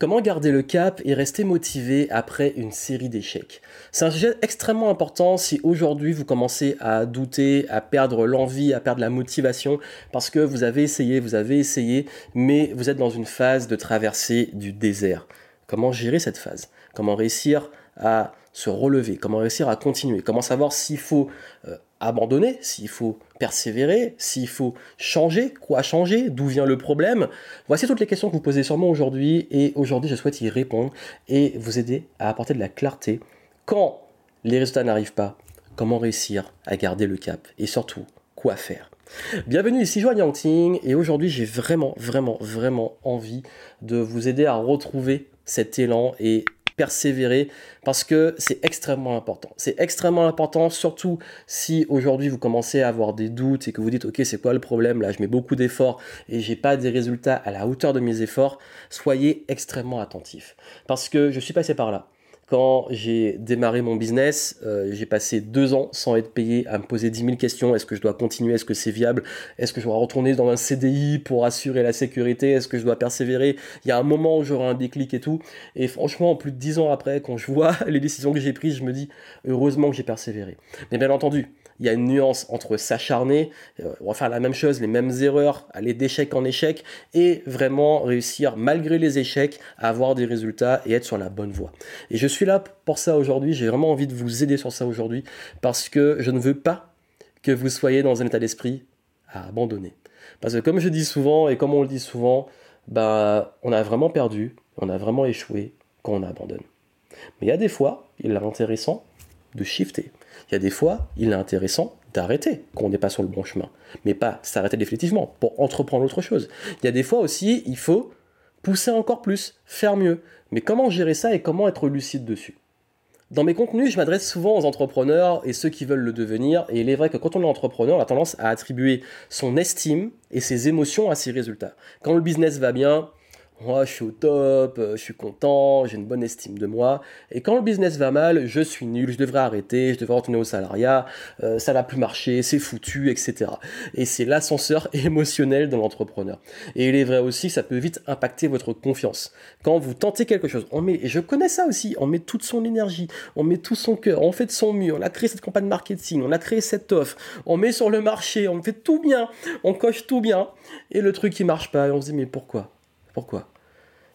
Comment garder le cap et rester motivé après une série d'échecs? C'est un sujet extrêmement important si aujourd'hui vous commencez à douter, à perdre l'envie, à perdre la motivation parce que vous avez essayé, vous avez essayé, mais vous êtes dans une phase de traversée du désert. Comment gérer cette phase? Comment réussir à se relever? Comment réussir à continuer? Comment savoir s'il faut euh, abandonner, s'il faut persévérer, s'il faut changer, quoi changer, d'où vient le problème. Voici toutes les questions que vous posez sûrement aujourd'hui et aujourd'hui je souhaite y répondre et vous aider à apporter de la clarté. Quand les résultats n'arrivent pas, comment réussir à garder le cap et surtout quoi faire? Bienvenue ici Joanne Yangting et aujourd'hui j'ai vraiment vraiment vraiment envie de vous aider à retrouver cet élan et persévérer parce que c'est extrêmement important. C'est extrêmement important, surtout si aujourd'hui vous commencez à avoir des doutes et que vous dites ok c'est quoi le problème? Là, je mets beaucoup d'efforts et j'ai pas des résultats à la hauteur de mes efforts. Soyez extrêmement attentif parce que je suis passé par là. Quand j'ai démarré mon business, euh, j'ai passé deux ans sans être payé à me poser 10 000 questions. Est-ce que je dois continuer? Est-ce que c'est viable? Est-ce que je dois retourner dans un CDI pour assurer la sécurité? Est-ce que je dois persévérer? Il y a un moment où j'aurai un déclic et tout. Et franchement, plus de dix ans après, quand je vois les décisions que j'ai prises, je me dis heureusement que j'ai persévéré. Mais bien entendu, il y a une nuance entre s'acharner, euh, refaire la même chose, les mêmes erreurs, aller d'échec en échec, et vraiment réussir, malgré les échecs, à avoir des résultats et être sur la bonne voie. Et je suis là pour ça aujourd'hui, j'ai vraiment envie de vous aider sur ça aujourd'hui, parce que je ne veux pas que vous soyez dans un état d'esprit à abandonner. Parce que comme je dis souvent, et comme on le dit souvent, bah, on a vraiment perdu, on a vraiment échoué quand on abandonne. Mais il y a des fois, il est intéressant de shifter. Il y a des fois, il est intéressant d'arrêter quand on n'est pas sur le bon chemin, mais pas s'arrêter définitivement pour entreprendre autre chose. Il y a des fois aussi, il faut pousser encore plus, faire mieux. Mais comment gérer ça et comment être lucide dessus? Dans mes contenus, je m'adresse souvent aux entrepreneurs et ceux qui veulent le devenir. Et il est vrai que quand on est entrepreneur, on a tendance à attribuer son estime et ses émotions à ses résultats. Quand le business va bien, moi, je suis au top, euh, je suis content, j'ai une bonne estime de moi. Et quand le business va mal, je suis nul, je devrais arrêter, je devrais retourner au salariat, euh, ça n'a plus marché, c'est foutu, etc. Et c'est l'ascenseur émotionnel de l'entrepreneur. Et il est vrai aussi ça peut vite impacter votre confiance. Quand vous tentez quelque chose, on met, et je connais ça aussi, on met toute son énergie, on met tout son cœur, on fait de son mieux, on a créé cette campagne marketing, on a créé cette offre, on met sur le marché, on fait tout bien, on coche tout bien, et le truc qui marche pas, et on se dit mais pourquoi?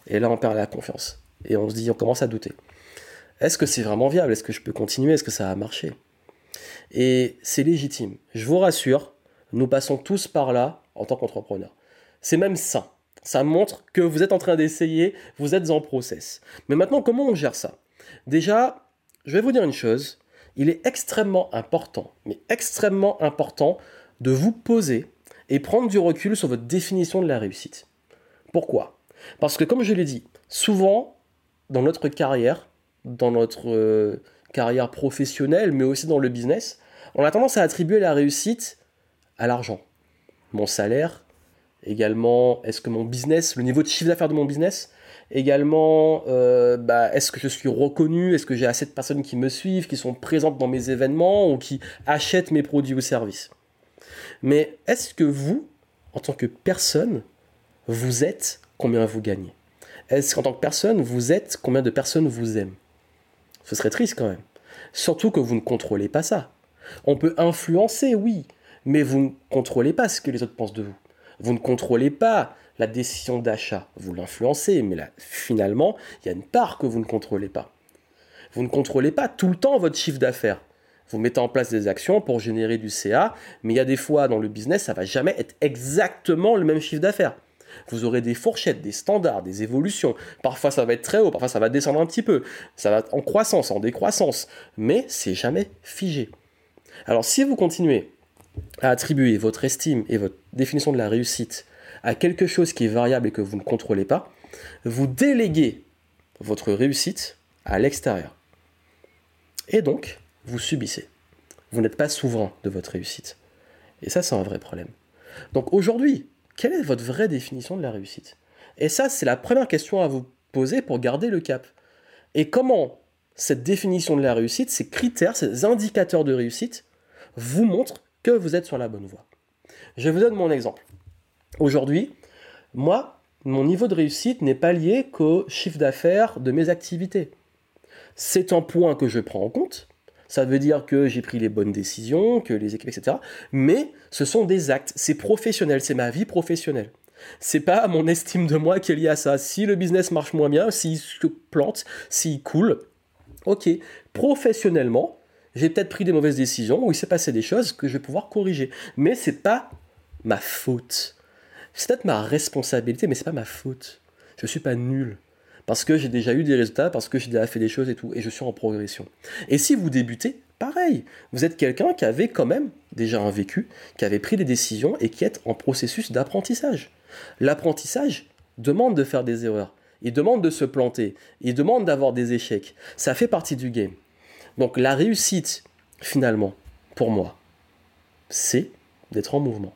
Et là, on perd la confiance. Et on se dit, on commence à douter. Est-ce que c'est vraiment viable? Est-ce que je peux continuer? Est-ce que ça va marcher Et c'est légitime. Je vous rassure, nous passons tous par là en tant qu'entrepreneur. C'est même ça. Ça montre que vous êtes en train d'essayer, vous êtes en process. Mais maintenant, comment on gère ça? Déjà, je vais vous dire une chose. Il est extrêmement important, mais extrêmement important de vous poser et prendre du recul sur votre définition de la réussite. Pourquoi? Parce que comme je l'ai dit, souvent dans notre carrière, dans notre euh, carrière professionnelle, mais aussi dans le business, on a tendance à attribuer la réussite à l'argent. Mon salaire, également, est-ce que mon business, le niveau de chiffre d'affaires de mon business, également, euh, bah, est-ce que je suis reconnu, est-ce que j'ai assez de personnes qui me suivent, qui sont présentes dans mes événements ou qui achètent mes produits ou services? Mais est-ce que vous, en tant que personne, vous êtes, combien vous gagnez Est-ce qu'en tant que personne, vous êtes, combien de personnes vous aiment? Ce serait triste quand même. Surtout que vous ne contrôlez pas ça. On peut influencer, oui, mais vous ne contrôlez pas ce que les autres pensent de vous. Vous ne contrôlez pas la décision d'achat. Vous l'influencez, mais là, finalement, il y a une part que vous ne contrôlez pas. Vous ne contrôlez pas tout le temps votre chiffre d'affaires. Vous mettez en place des actions pour générer du CA, mais il y a des fois dans le business, ça va jamais être exactement le même chiffre d'affaires. Vous aurez des fourchettes, des standards, des évolutions. Parfois ça va être très haut, parfois ça va descendre un petit peu. Ça va en croissance, en décroissance. Mais c'est jamais figé. Alors si vous continuez à attribuer votre estime et votre définition de la réussite à quelque chose qui est variable et que vous ne contrôlez pas, vous déléguez votre réussite à l'extérieur. Et donc, vous subissez. Vous n'êtes pas souverain de votre réussite. Et ça, c'est un vrai problème. Donc aujourd'hui, quelle est votre vraie définition de la réussite? Et ça, c'est la première question à vous poser pour garder le cap. Et comment cette définition de la réussite, ces critères, ces indicateurs de réussite, vous montrent que vous êtes sur la bonne voie? Je vous donne mon exemple. Aujourd'hui, moi, mon niveau de réussite n'est pas lié qu'au chiffre d'affaires de mes activités. C'est un point que je prends en compte. Ça veut dire que j'ai pris les bonnes décisions, que les équipes, etc. Mais ce sont des actes. C'est professionnel. C'est ma vie professionnelle. C'est pas mon estime de moi qui est liée à ça. Si le business marche moins bien, s'il se plante, s'il coule, ok. Professionnellement, j'ai peut-être pris des mauvaises décisions ou il s'est passé des choses que je vais pouvoir corriger. Mais c'est pas ma faute. C'est peut-être ma responsabilité, mais c'est pas ma faute. Je suis pas nul. Parce que j'ai déjà eu des résultats, parce que j'ai déjà fait des choses et tout, et je suis en progression. Et si vous débutez, pareil. Vous êtes quelqu'un qui avait quand même déjà un vécu, qui avait pris des décisions et qui est en processus d'apprentissage. L'apprentissage demande de faire des erreurs. Il demande de se planter. Il demande d'avoir des échecs. Ça fait partie du game. Donc la réussite, finalement, pour moi, c'est d'être en mouvement.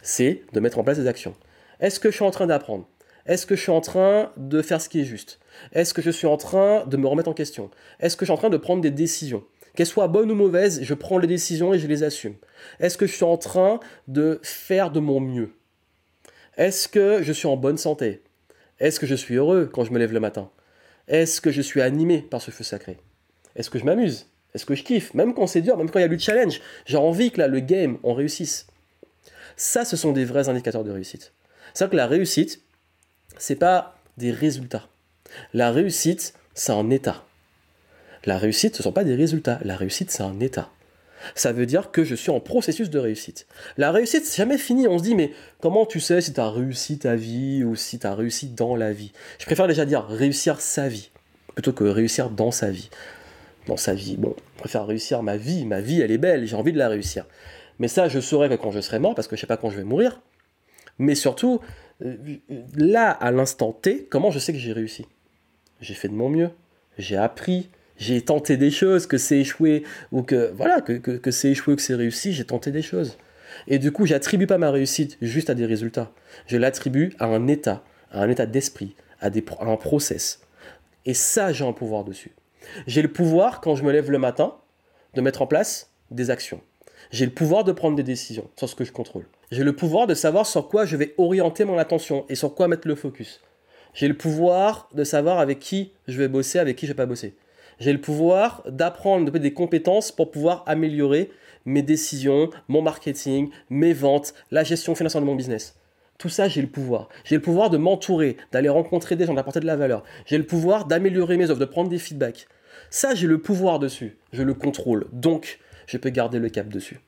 C'est de mettre en place des actions. Est-ce que je suis en train d'apprendre? Est-ce que je suis en train de faire ce qui est juste? Est-ce que je suis en train de me remettre en question? Est-ce que je suis en train de prendre des décisions? Qu'elles soient bonnes ou mauvaises, je prends les décisions et je les assume. Est-ce que je suis en train de faire de mon mieux? Est-ce que je suis en bonne santé? Est-ce que je suis heureux quand je me lève le matin? Est-ce que je suis animé par ce feu sacré? Est-ce que je m'amuse? Est-ce que je kiffe? Même quand c'est dur, même quand il y a le challenge, j'ai envie que là, le game, on réussisse. Ça, ce sont des vrais indicateurs de réussite. C'est que la réussite, c'est pas des résultats. La réussite, c'est un état. La réussite, ce ne sont pas des résultats. La réussite, c'est un état. Ça veut dire que je suis en processus de réussite. La réussite, c'est jamais fini. On se dit, mais comment tu sais si tu as réussi ta vie ou si tu as réussi dans la vie? Je préfère déjà dire réussir sa vie plutôt que réussir dans sa vie dans sa vie. Bon, je préfère réussir ma vie. Ma vie, elle est belle, j'ai envie de la réussir. Mais ça, je saurai quand je serai mort, parce que je sais pas quand je vais mourir. Mais surtout, là, à l'instant T, comment je sais que j'ai réussi? J'ai fait de mon mieux. J'ai appris. J'ai tenté des choses, que c'est échoué, ou que, voilà, que, que, c'est échoué ou que c'est réussi, j'ai tenté des choses. Et du coup, j'attribue pas ma réussite juste à des résultats. Je l'attribue à un état, à un état d'esprit, à, des, à un process. Et ça, j'ai un pouvoir dessus. J'ai le pouvoir, quand je me lève le matin, de mettre en place des actions. J'ai le pouvoir de prendre des décisions sur ce que je contrôle. J'ai le pouvoir de savoir sur quoi je vais orienter mon attention et sur quoi mettre le focus. J'ai le pouvoir de savoir avec qui je vais bosser, avec qui je vais pas bosser. J'ai le pouvoir d'apprendre des compétences pour pouvoir améliorer mes décisions, mon marketing, mes ventes, la gestion financière de mon business. Tout ça, j'ai le pouvoir. J'ai le pouvoir de m'entourer, d'aller rencontrer des gens, d'apporter de la valeur. J'ai le pouvoir d'améliorer mes offres, de prendre des feedbacks. Ça, j'ai le pouvoir dessus. Je le contrôle. Donc, je peux garder le cap dessus.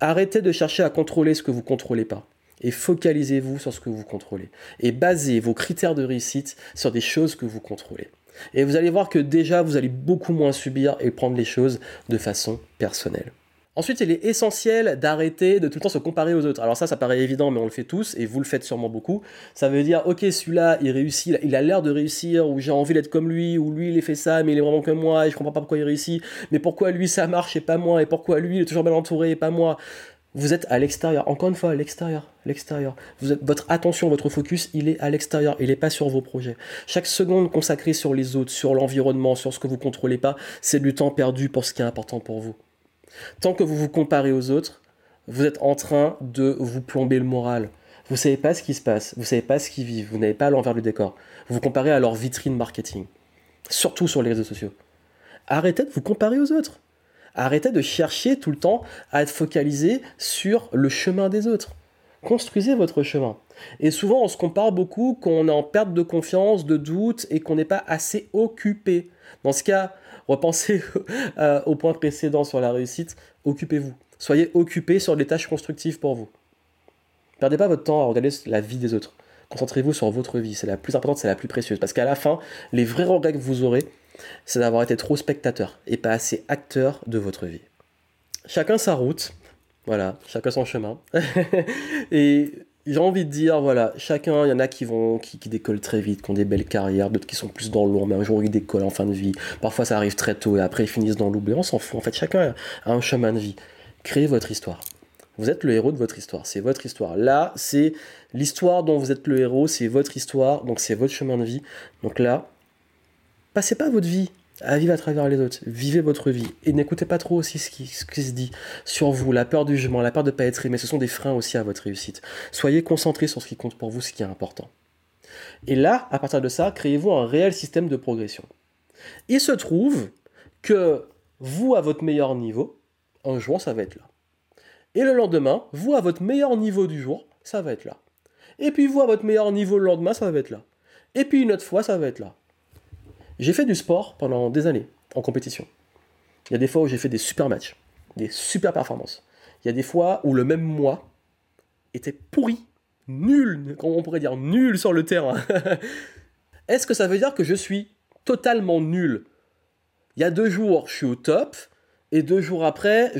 Arrêtez de chercher à contrôler ce que vous ne contrôlez pas. Et focalisez-vous sur ce que vous contrôlez. Et basez vos critères de réussite sur des choses que vous contrôlez. Et vous allez voir que déjà, vous allez beaucoup moins subir et prendre les choses de façon personnelle. Ensuite, il est essentiel d'arrêter de tout le temps se comparer aux autres. Alors ça, ça paraît évident, mais on le fait tous, et vous le faites sûrement beaucoup. Ça veut dire, ok, celui-là, il réussit, il a l'air de réussir, ou j'ai envie d'être comme lui, ou lui, il fait ça, mais il est vraiment comme moi, et je comprends pas pourquoi il réussit, mais pourquoi lui, ça marche et pas moi, et pourquoi lui, il est toujours bien entouré et pas moi? Vous êtes à l'extérieur, encore une fois, à l'extérieur, l'extérieur. Votre attention, votre focus, il est à l'extérieur, il n'est pas sur vos projets. Chaque seconde consacrée sur les autres, sur l'environnement, sur ce que vous contrôlez pas, c'est du temps perdu pour ce qui est important pour vous. Tant que vous vous comparez aux autres, vous êtes en train de vous plomber le moral. Vous savez pas ce qui se passe, vous savez pas ce qu'ils vivent, vous n'avez pas l'envers du décor. Vous vous comparez à leur vitrine marketing, surtout sur les réseaux sociaux. Arrêtez de vous comparer aux autres. Arrêtez de chercher tout le temps à être focalisé sur le chemin des autres. Construisez votre chemin. Et souvent, on se compare beaucoup quand on est en perte de confiance, de doute et qu'on n'est pas assez occupé. Dans ce cas, repensez euh, au point précédent sur la réussite. Occupez-vous. Soyez occupé sur des tâches constructives pour vous. Perdez pas votre temps à regarder la vie des autres. Concentrez-vous sur votre vie. C'est la plus importante, c'est la plus précieuse. Parce qu'à la fin, les vrais regrets que vous aurez, c'est d'avoir été trop spectateur et pas assez acteur de votre vie. Chacun sa route. Voilà, chacun son chemin. et j'ai envie de dire, voilà, chacun, il y en a qui vont, qui, décollent très vite, qui ont des belles carrières, d'autres qui sont plus dans l'ombre, mais un jour ils décollent en fin de vie. Parfois ça arrive très tôt et après ils finissent dans l'oubli. On s'en fout. En fait, chacun a un chemin de vie. Créez votre histoire. Vous êtes le héros de votre histoire. C'est votre histoire. Là, c'est l'histoire dont vous êtes le héros. C'est votre histoire. Donc, c'est votre chemin de vie. Donc là, passez pas votre vie à vivre à travers les autres. Vivez votre vie. Et n'écoutez pas trop aussi ce qui, se dit sur vous, la peur du jugement, la peur de ne pas être aimé. Ce sont des freins aussi à votre réussite. Soyez concentrés sur ce qui compte pour vous, ce qui est important. Et là, à partir de ça, créez-vous un réel système de progression. Il se trouve que vous, à votre meilleur niveau, un jour, ça va être là. Et le lendemain, vous, à votre meilleur niveau du jour, ça va être là. Et puis vous, à votre meilleur niveau le lendemain, ça va être là. Et puis une autre fois, ça va être là. J'ai fait du sport pendant des années, en compétition. Il y a des fois où j'ai fait des super matchs, des super performances. Il y a des fois où le même mois était pourri, nul, on pourrait dire nul sur le terrain. Est-ce que ça veut dire que je suis totalement nul? Il y a deux jours, je suis au top, et deux jours après,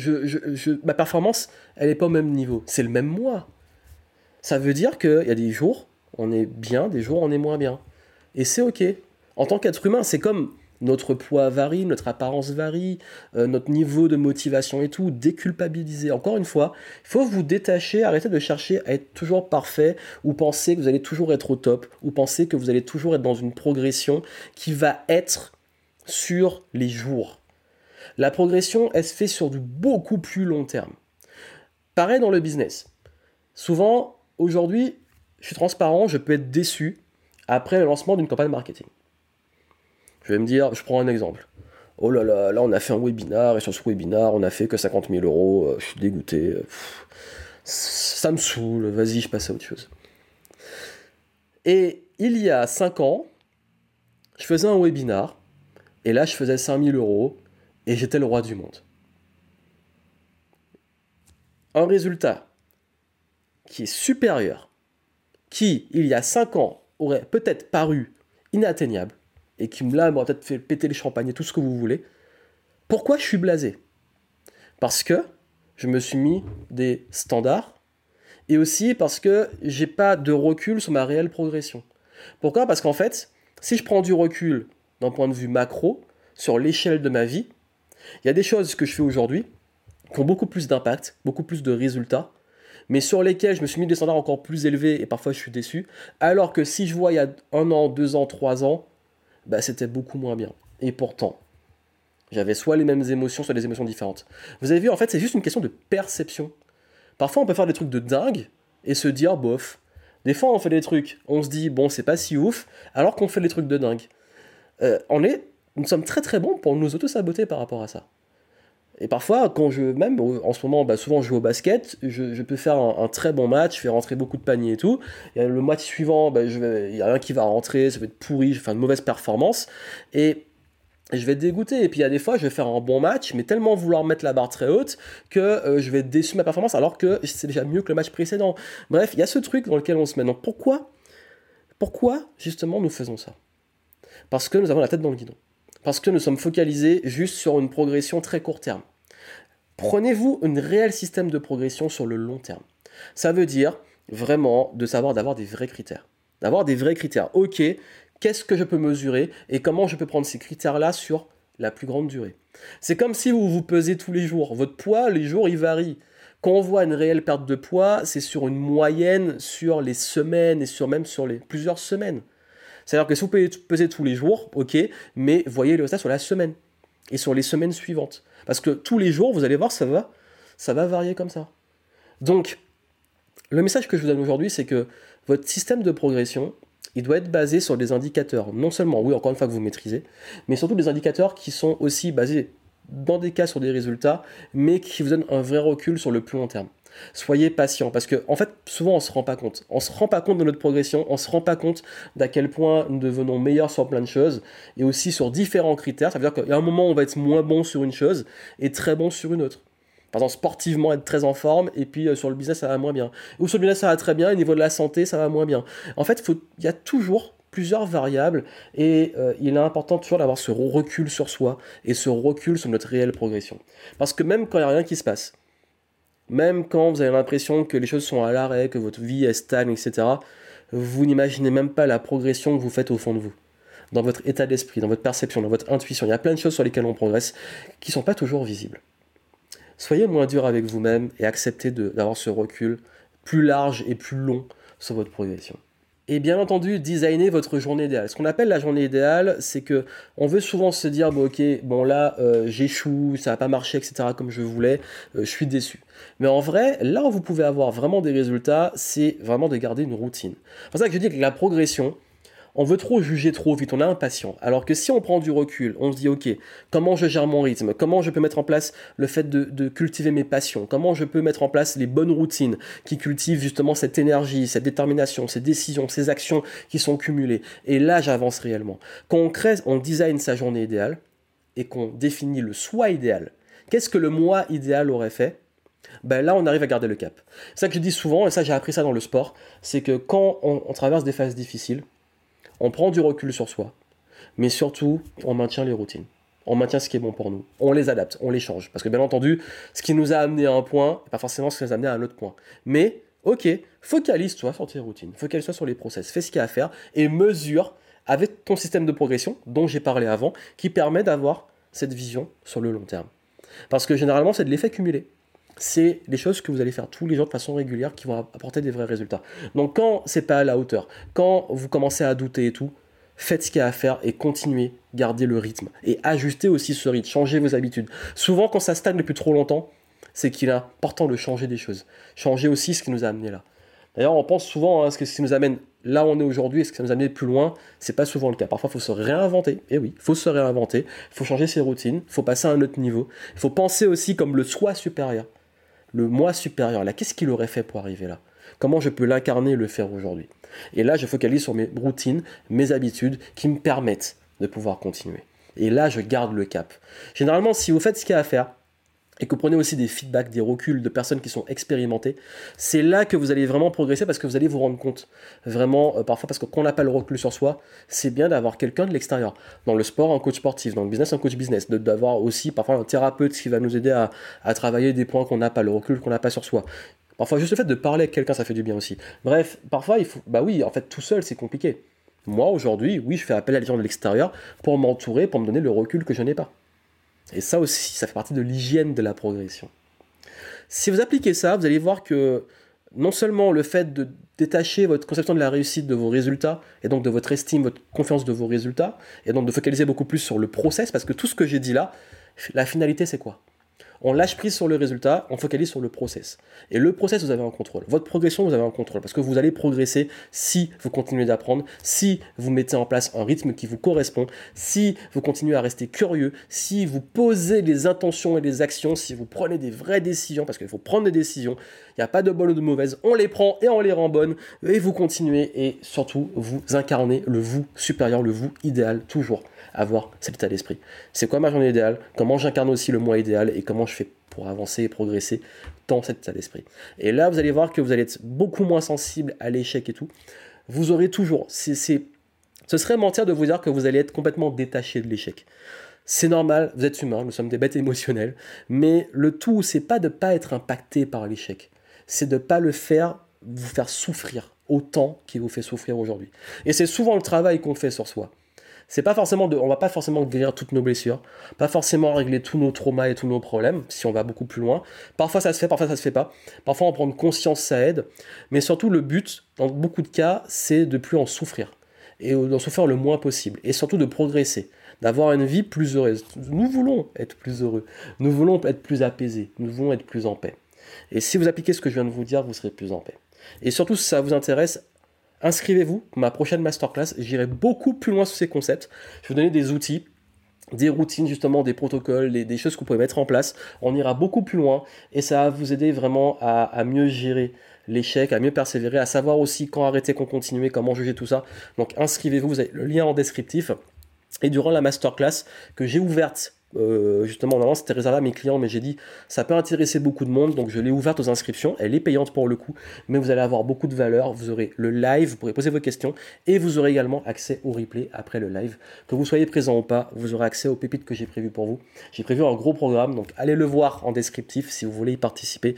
ma performance, elle n'est pas au même niveau. C'est le même mois. Ça veut dire qu'il y a des jours, on est bien, des jours, on est moins bien. Et c'est ok. En tant qu'être humain, c'est comme notre poids varie, notre apparence varie, euh, notre niveau de motivation et tout, déculpabiliser. Encore une fois, il faut vous détacher, arrêter de chercher à être toujours parfait ou penser que vous allez toujours être au top ou penser que vous allez toujours être dans une progression qui va être sur les jours. La progression, elle se fait sur du beaucoup plus long terme. Pareil dans le business. Souvent, aujourd'hui, je suis transparent, je peux être déçu après le lancement d'une campagne marketing. Je vais me dire, je prends un exemple. Oh là là, là on a fait un webinar et sur ce webinar on a fait que 50 000 euros, euh, je suis dégoûté, euh, ça me saoule, vas-y, je passe à autre chose. Et il y a 5 ans, je faisais un webinar et là je faisais 5 000 euros et j'étais le roi du monde. Un résultat qui est supérieur, qui, il y a 5 ans, aurait peut-être paru inatteignable, et qui là m'aurait peut-être fait péter les champagnes et tout ce que vous voulez, pourquoi je suis blasé? Parce que je me suis mis des standards, et aussi parce que j'ai pas de recul sur ma réelle progression. Pourquoi? Parce qu'en fait, si je prends du recul d'un point de vue macro, sur l'échelle de ma vie, il y a des choses que je fais aujourd'hui qui ont beaucoup plus d'impact, beaucoup plus de résultats, mais sur lesquels je me suis mis des standards encore plus élevés et parfois je suis déçu. Alors que si je vois il y a un an, deux ans, trois ans, bah, c'était beaucoup moins bien. Et pourtant, j'avais soit les mêmes émotions, soit des émotions différentes. Vous avez vu, en fait, c'est juste une question de perception. Parfois, on peut faire des trucs de dingue et se dire, bof. Des fois, on fait des trucs, on se dit, bon, c'est pas si ouf, alors qu'on fait des trucs de dingue. Euh, on est nous sommes très très bons pour nous auto-saboter par rapport à ça. Et parfois, quand je, même en ce moment, bah, souvent je joue au basket, je, peux faire un, très bon match, faire rentrer beaucoup de paniers et tout. Et le match suivant, bah, il n'y a rien qui va rentrer, ça va être pourri, je vais faire une mauvaise performance. Et je vais être dégoûté. Et puis il y a des fois, je vais faire un bon match, mais tellement vouloir mettre la barre très haute que euh, je vais déçu ma performance alors que c'est déjà mieux que le match précédent. Bref, il y a ce truc dans lequel on se met. Donc pourquoi, pourquoi justement nous faisons ça? Parce que nous avons la tête dans le guidon parce que nous sommes focalisés juste sur une progression très court terme. Prenez-vous un réel système de progression sur le long terme. Ça veut dire vraiment de savoir d'avoir des vrais critères. D'avoir des vrais critères. Ok, qu'est-ce que je peux mesurer et comment je peux prendre ces critères-là sur la plus grande durée? C'est comme si vous vous pesez tous les jours. Votre poids, les jours, il varie. Quand on voit une réelle perte de poids, c'est sur une moyenne sur les semaines et sur même sur les plusieurs semaines. C'est-à-dire que si vous pouvez peser tous les jours, ok, mais voyez le résultat sur la semaine et sur les semaines suivantes. Parce que tous les jours, vous allez voir, ça va, ça va varier comme ça. Donc, le message que je vous donne aujourd'hui, c'est que votre système de progression, il doit être basé sur des indicateurs, non seulement, oui, encore une fois, que vous maîtrisez, mais surtout des indicateurs qui sont aussi basés, dans des cas, sur des résultats, mais qui vous donnent un vrai recul sur le plus long terme. Soyez patient parce que en fait souvent on se rend pas compte. On se rend pas compte de notre progression, on se rend pas compte d'à quel point nous devenons meilleurs sur plein de choses et aussi sur différents critères. Ça veut dire a un moment on va être moins bon sur une chose et très bon sur une autre. Par exemple, sportivement, être très en forme, et puis euh, sur le business, ça va moins bien. Ou sur le business, ça va très bien, au niveau de la santé, ça va moins bien. En fait, il y a toujours plusieurs variables, et euh, il est important toujours d'avoir ce recul sur soi, et ce recul sur notre réelle progression. Parce que même quand il n'y a rien qui se passe, même quand vous avez l'impression que les choses sont à l'arrêt, que votre vie est stagne, etc., vous n'imaginez même pas la progression que vous faites au fond de vous. Dans votre état d'esprit, dans votre perception, dans votre intuition. Il y a plein de choses sur lesquelles on progresse qui ne sont pas toujours visibles. Soyez moins dur avec vous-même et acceptez d'avoir ce recul plus large et plus long sur votre progression. Et bien entendu designer votre journée idéale. Ce qu'on appelle la journée idéale, c'est que on veut souvent se dire bon ok bon là euh, j'échoue, ça va pas marcher etc comme je voulais, euh, je suis déçu. Mais en vrai, là où vous pouvez avoir vraiment des résultats, c'est vraiment de garder une routine. C'est pour ça que je dis que la progression, on veut trop juger trop vite, on est impatient. Alors que si on prend du recul, on se dit, ok, comment je gère mon rythme? Comment je peux mettre en place le fait de, cultiver mes passions? Comment je peux mettre en place les bonnes routines qui cultivent justement cette énergie, cette détermination, ces décisions, ces actions qui sont cumulées? Et là, j'avance réellement. Quand on crée, on design sa journée idéale et qu'on définit le soi idéal, qu'est-ce que le moi idéal aurait fait? Ben là on arrive à garder le cap. C'est ça que je dis souvent, et ça j'ai appris ça dans le sport, c'est que quand on traverse des phases difficiles, on prend du recul sur soi, mais surtout, on maintient les routines. On maintient ce qui est bon pour nous. On les adapte, on les change. Parce que bien entendu, ce qui nous a amené à un point, pas forcément ce qui nous a amené à un autre point. Mais, ok, focalise-toi sur tes routines, focalise-toi sur les process, fais ce qu'il y a à faire et mesure avec ton système de progression dont j'ai parlé avant, qui permet d'avoir cette vision sur le long terme. Parce que généralement, c'est de l'effet cumulé c'est des choses que vous allez faire tous les jours de façon régulière qui vont apporter des vrais résultats. Donc quand c'est pas à la hauteur, quand vous commencez à douter et tout, faites ce qu'il y a à faire et continuez, gardez le rythme et ajustez aussi ce rythme, changez vos habitudes. Souvent quand ça stagne depuis trop longtemps, c'est qu'il est important de changer des choses. Changer aussi ce qui nous a amené là. D'ailleurs, on pense souvent à hein, ce qui nous amène là où on est aujourd'hui et ce qui nous amène plus loin, c'est pas souvent le cas. Parfois, il faut se réinventer. Et eh oui, il faut se réinventer. Il faut changer ses routines. Il faut passer à un autre niveau. Il faut penser aussi comme le soi supérieur le moi supérieur là, qu'est-ce qu'il aurait fait pour arriver là? Comment je peux l'incarner et le faire aujourd'hui? Et là, je focalise sur mes routines, mes habitudes qui me permettent de pouvoir continuer. Et là, je garde le cap. Généralement, si vous faites ce qu'il y a à faire, et que vous prenez aussi des feedbacks, des reculs de personnes qui sont expérimentées, c'est là que vous allez vraiment progresser parce que vous allez vous rendre compte. Vraiment, euh, parfois, parce que n'a pas le recul sur soi, c'est bien d'avoir quelqu'un de l'extérieur. Dans le sport, un coach sportif, dans le business, un coach business, d'avoir aussi parfois un thérapeute qui va nous aider à, à travailler des points qu'on n'a pas, le recul qu'on n'a pas sur soi. Parfois, juste le fait de parler avec quelqu'un, ça fait du bien aussi. Bref, parfois, il faut. Bah oui, en fait, tout seul, c'est compliqué. Moi, aujourd'hui, oui, je fais appel à des gens de l'extérieur pour m'entourer, pour me donner le recul que je n'ai pas. Et ça aussi, ça fait partie de l'hygiène de la progression. Si vous appliquez ça, vous allez voir que non seulement le fait de détacher votre conception de la réussite de vos résultats, et donc de votre estime, votre confiance de vos résultats, et donc de focaliser beaucoup plus sur le process, parce que tout ce que j'ai dit là, la finalité c'est quoi? On lâche prise sur le résultat, on focalise sur le process. Et le process, vous avez un contrôle. Votre progression, vous avez un contrôle. Parce que vous allez progresser si vous continuez d'apprendre, si vous mettez en place un rythme qui vous correspond, si vous continuez à rester curieux, si vous posez les intentions et les actions, si vous prenez des vraies décisions, parce qu'il faut prendre des décisions. Il n'y a pas de bonnes ou de mauvaises. On les prend et on les rend bonnes. Et vous continuez et surtout, vous incarnez le vous supérieur, le vous idéal, toujours avoir cet état d'esprit. C'est quoi ma journée idéale? Comment j'incarne aussi le moi idéal? Et comment je fais pour avancer et progresser dans cet état d'esprit? Et là, vous allez voir que vous allez être beaucoup moins sensible à l'échec et tout. Vous aurez toujours, c'est, ce serait mentir de vous dire que vous allez être complètement détaché de l'échec. C'est normal, vous êtes humain, nous sommes des bêtes émotionnelles, mais le tout, c'est pas de pas être impacté par l'échec, c'est de pas le faire vous faire souffrir autant qu'il vous fait souffrir aujourd'hui. Et c'est souvent le travail qu'on fait sur soi c'est pas forcément de, on va pas forcément guérir toutes nos blessures, pas forcément régler tous nos traumas et tous nos problèmes, si on va beaucoup plus loin. Parfois ça se fait, parfois ça se fait pas. Parfois en prendre conscience ça aide, mais surtout le but, dans beaucoup de cas, c'est de plus en souffrir et d'en souffrir le moins possible, et surtout de progresser, d'avoir une vie plus heureuse. Nous voulons être plus heureux, nous voulons être plus apaisés, nous voulons être plus en paix. Et si vous appliquez ce que je viens de vous dire, vous serez plus en paix. Et surtout, si ça vous intéresse, inscrivez-vous ma prochaine masterclass. J'irai beaucoup plus loin sur ces concepts. Je vais vous donner des outils des routines justement, des protocoles, des, choses que vous pouvez mettre en place. On ira beaucoup plus loin et ça va vous aider vraiment à, mieux gérer l'échec, à mieux persévérer, à savoir aussi quand arrêter, quand continuer, comment juger tout ça. Donc inscrivez-vous, vous avez le lien en descriptif. Et durant la masterclass que j'ai ouverte euh, justement, normalement c'était réservé à mes clients, mais j'ai dit ça peut intéresser beaucoup de monde, donc je l'ai ouverte aux inscriptions. Elle est payante pour le coup, mais vous allez avoir beaucoup de valeur. Vous aurez le live, vous pourrez poser vos questions, et vous aurez également accès au replay après le live. Que vous soyez présent ou pas, vous aurez accès aux pépites que j'ai prévues pour vous. J'ai prévu un gros programme, donc allez le voir en descriptif si vous voulez y participer.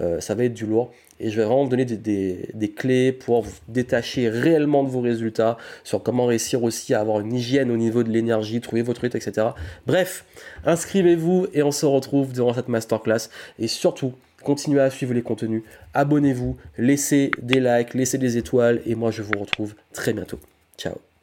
Euh, ça va être du lourd et je vais vraiment vous donner des, clés pour vous détacher réellement de vos résultats, sur comment réussir aussi à avoir une hygiène au niveau de l'énergie, trouver votre rythme, etc. Bref, inscrivez-vous et on se retrouve durant cette masterclass. Et surtout, continuez à suivre les contenus, abonnez-vous, laissez des likes, laissez des étoiles et moi je vous retrouve très bientôt. Ciao